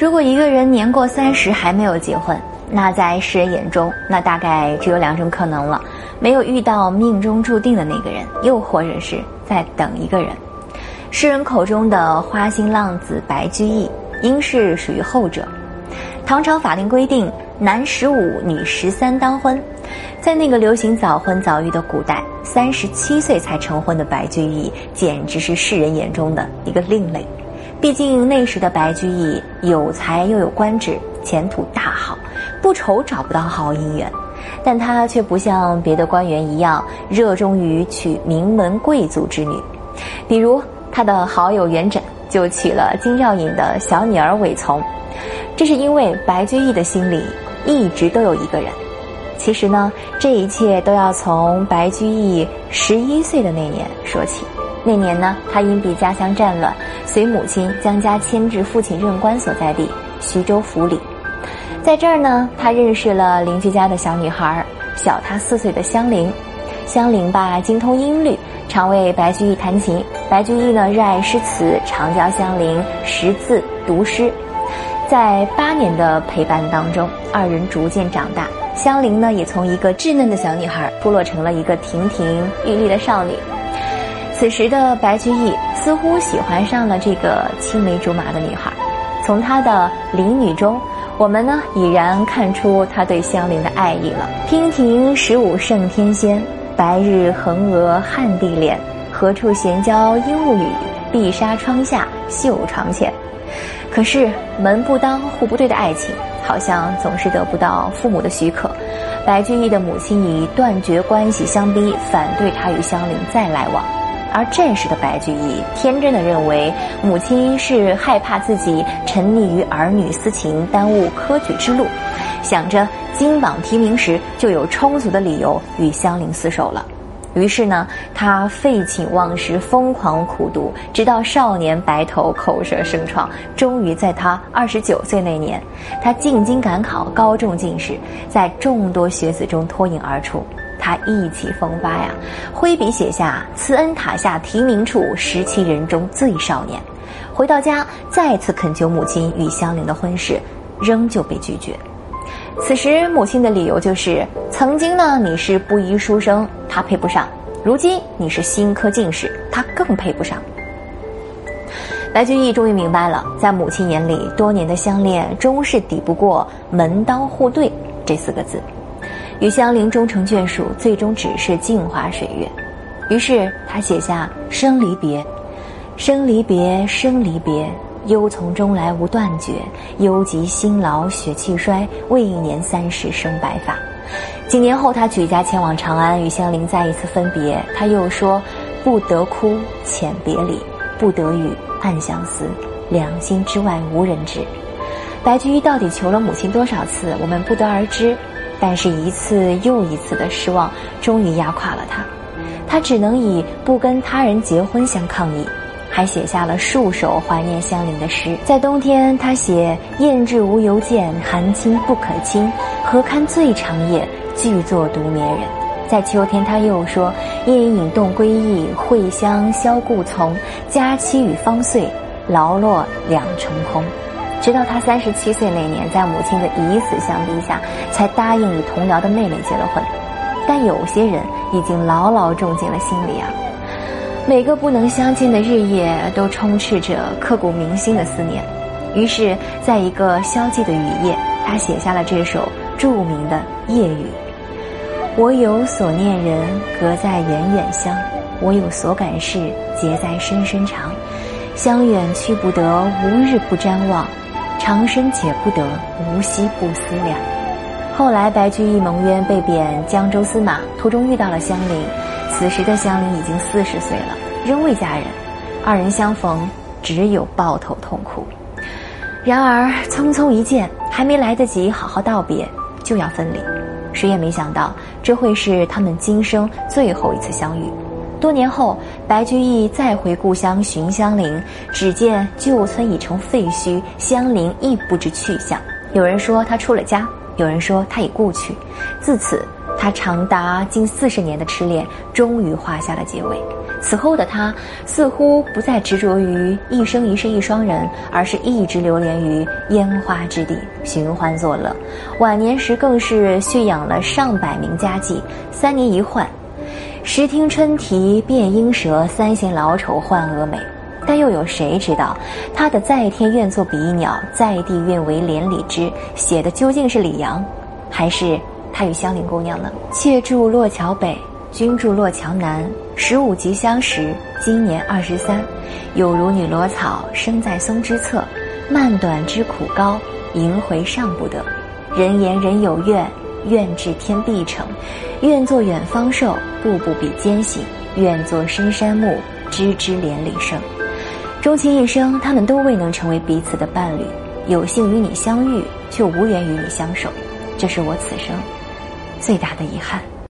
如果一个人年过三十还没有结婚，那在世人眼中，那大概只有两种可能了：没有遇到命中注定的那个人，又或者是在等一个人。世人口中的花心浪子白居易，应是属于后者。唐朝法令规定，男十五，女十三当婚。在那个流行早婚早育的古代，三十七岁才成婚的白居易，简直是世人眼中的一个另类。毕竟那时的白居易有才又有官职，前途大好，不愁找不到好姻缘。但他却不像别的官员一样热衷于娶名门贵族之女，比如他的好友元稹就娶了金兆隐的小女儿韦从。这是因为白居易的心里一直都有一个人。其实呢，这一切都要从白居易十一岁的那年说起。那年呢，他因避家乡战乱，随母亲将家迁至父亲任官所在地徐州府里。在这儿呢，他认识了邻居家的小女孩，小他四岁的香菱。香菱吧精通音律，常为白居易弹琴。白居易呢热爱诗词，常教香菱识字读诗。在八年的陪伴当中，二人逐渐长大。香菱呢，也从一个稚嫩的小女孩脱落成了一个亭亭玉立的少女。此时的白居易似乎喜欢上了这个青梅竹马的女孩，从她的邻女中，我们呢已然看出他对香菱的爱意了。娉婷十五胜天仙，白日横娥汉地脸，何处闲教鹦鹉语？碧纱窗下绣床前。可是门不当户不对的爱情，好像总是得不到父母的许可。白居易的母亲以断绝关系相逼，反对他与香菱再来往。而这时的白居易天真的认为，母亲是害怕自己沉溺于儿女私情，耽误科举之路，想着金榜题名时就有充足的理由与香菱厮守了。于是呢，他废寝忘食，疯狂苦读，直到少年白头，口舌生疮。终于在他二十九岁那年，他进京赶考，高中进士，在众多学子中脱颖而出。他意气风发呀，挥笔写下“慈恩塔下题名处，十七人中最少年”。回到家，再次恳求母亲与香菱的婚事，仍旧被拒绝。此时母亲的理由就是：曾经呢你是布衣书生，他配不上；如今你是新科进士，他更配不上。白居易终于明白了，在母亲眼里，多年的相恋终是抵不过“门当户对”这四个字。与香菱终成眷属，最终只是镜花水月。于是他写下《生离别》：“生离别，生离别，忧从中来无断绝。忧及辛劳血气衰，未年三十生白发。”几年后，他举家前往长安，与香菱再一次分别。他又说：“不得哭，遣别离；不得语，暗相思。两心之外无人知。”白居易到底求了母亲多少次，我们不得而知。但是，一次又一次的失望，终于压垮了他。他只能以不跟他人结婚相抗议，还写下了数首怀念香菱的诗。在冬天，他写“雁至无由见，寒清不可亲。何堪最长夜，俱作独眠人。”在秋天，他又说：“夜饮动归意，会香消故丛。佳期与芳岁，劳落两成空。”直到他三十七岁那年，在母亲的以死相逼下，才答应与同僚的妹妹结了婚。但有些人已经牢牢种进了心里啊。每个不能相见的日夜，都充斥着刻骨铭心的思念。于是，在一个消寂的雨夜，他写下了这首著名的《夜雨》：我有所念人，隔在远远乡；我有所感事，结在深深长。乡远去不得，无日不瞻望。长生解不得，无息不思量。后来，白居易蒙冤被贬江州司马，途中遇到了香菱。此时的香菱已经四十岁了，仍未嫁人。二人相逢，只有抱头痛哭。然而，匆匆一见，还没来得及好好道别，就要分离。谁也没想到，这会是他们今生最后一次相遇。多年后，白居易再回故乡寻香菱，只见旧村已成废墟，香菱亦不知去向。有人说他出了家，有人说他已故去。自此，他长达近四十年的痴恋终于画下了结尾。此后的他似乎不再执着于一生一世一双人，而是一直流连于烟花之地，寻欢作乐。晚年时更是蓄养了上百名家妓，三年一换，时听春啼变莺舌，三弦老丑换蛾眉。但又有谁知道，他的在天愿作比翼鸟，在地愿为连理枝，写的究竟是李阳，还是？他与香菱姑娘呢？妾住洛桥北，君住洛桥南。十五即相识，今年二十三。有如女萝草生在松之侧，漫短之苦高，萦回尚不得。人言人有怨，愿至天必成。愿做远方兽，步步比艰辛；愿做深山木，枝枝连理生。终其一生，他们都未能成为彼此的伴侣。有幸与你相遇，却无缘与你相守，这是我此生。最大的遗憾。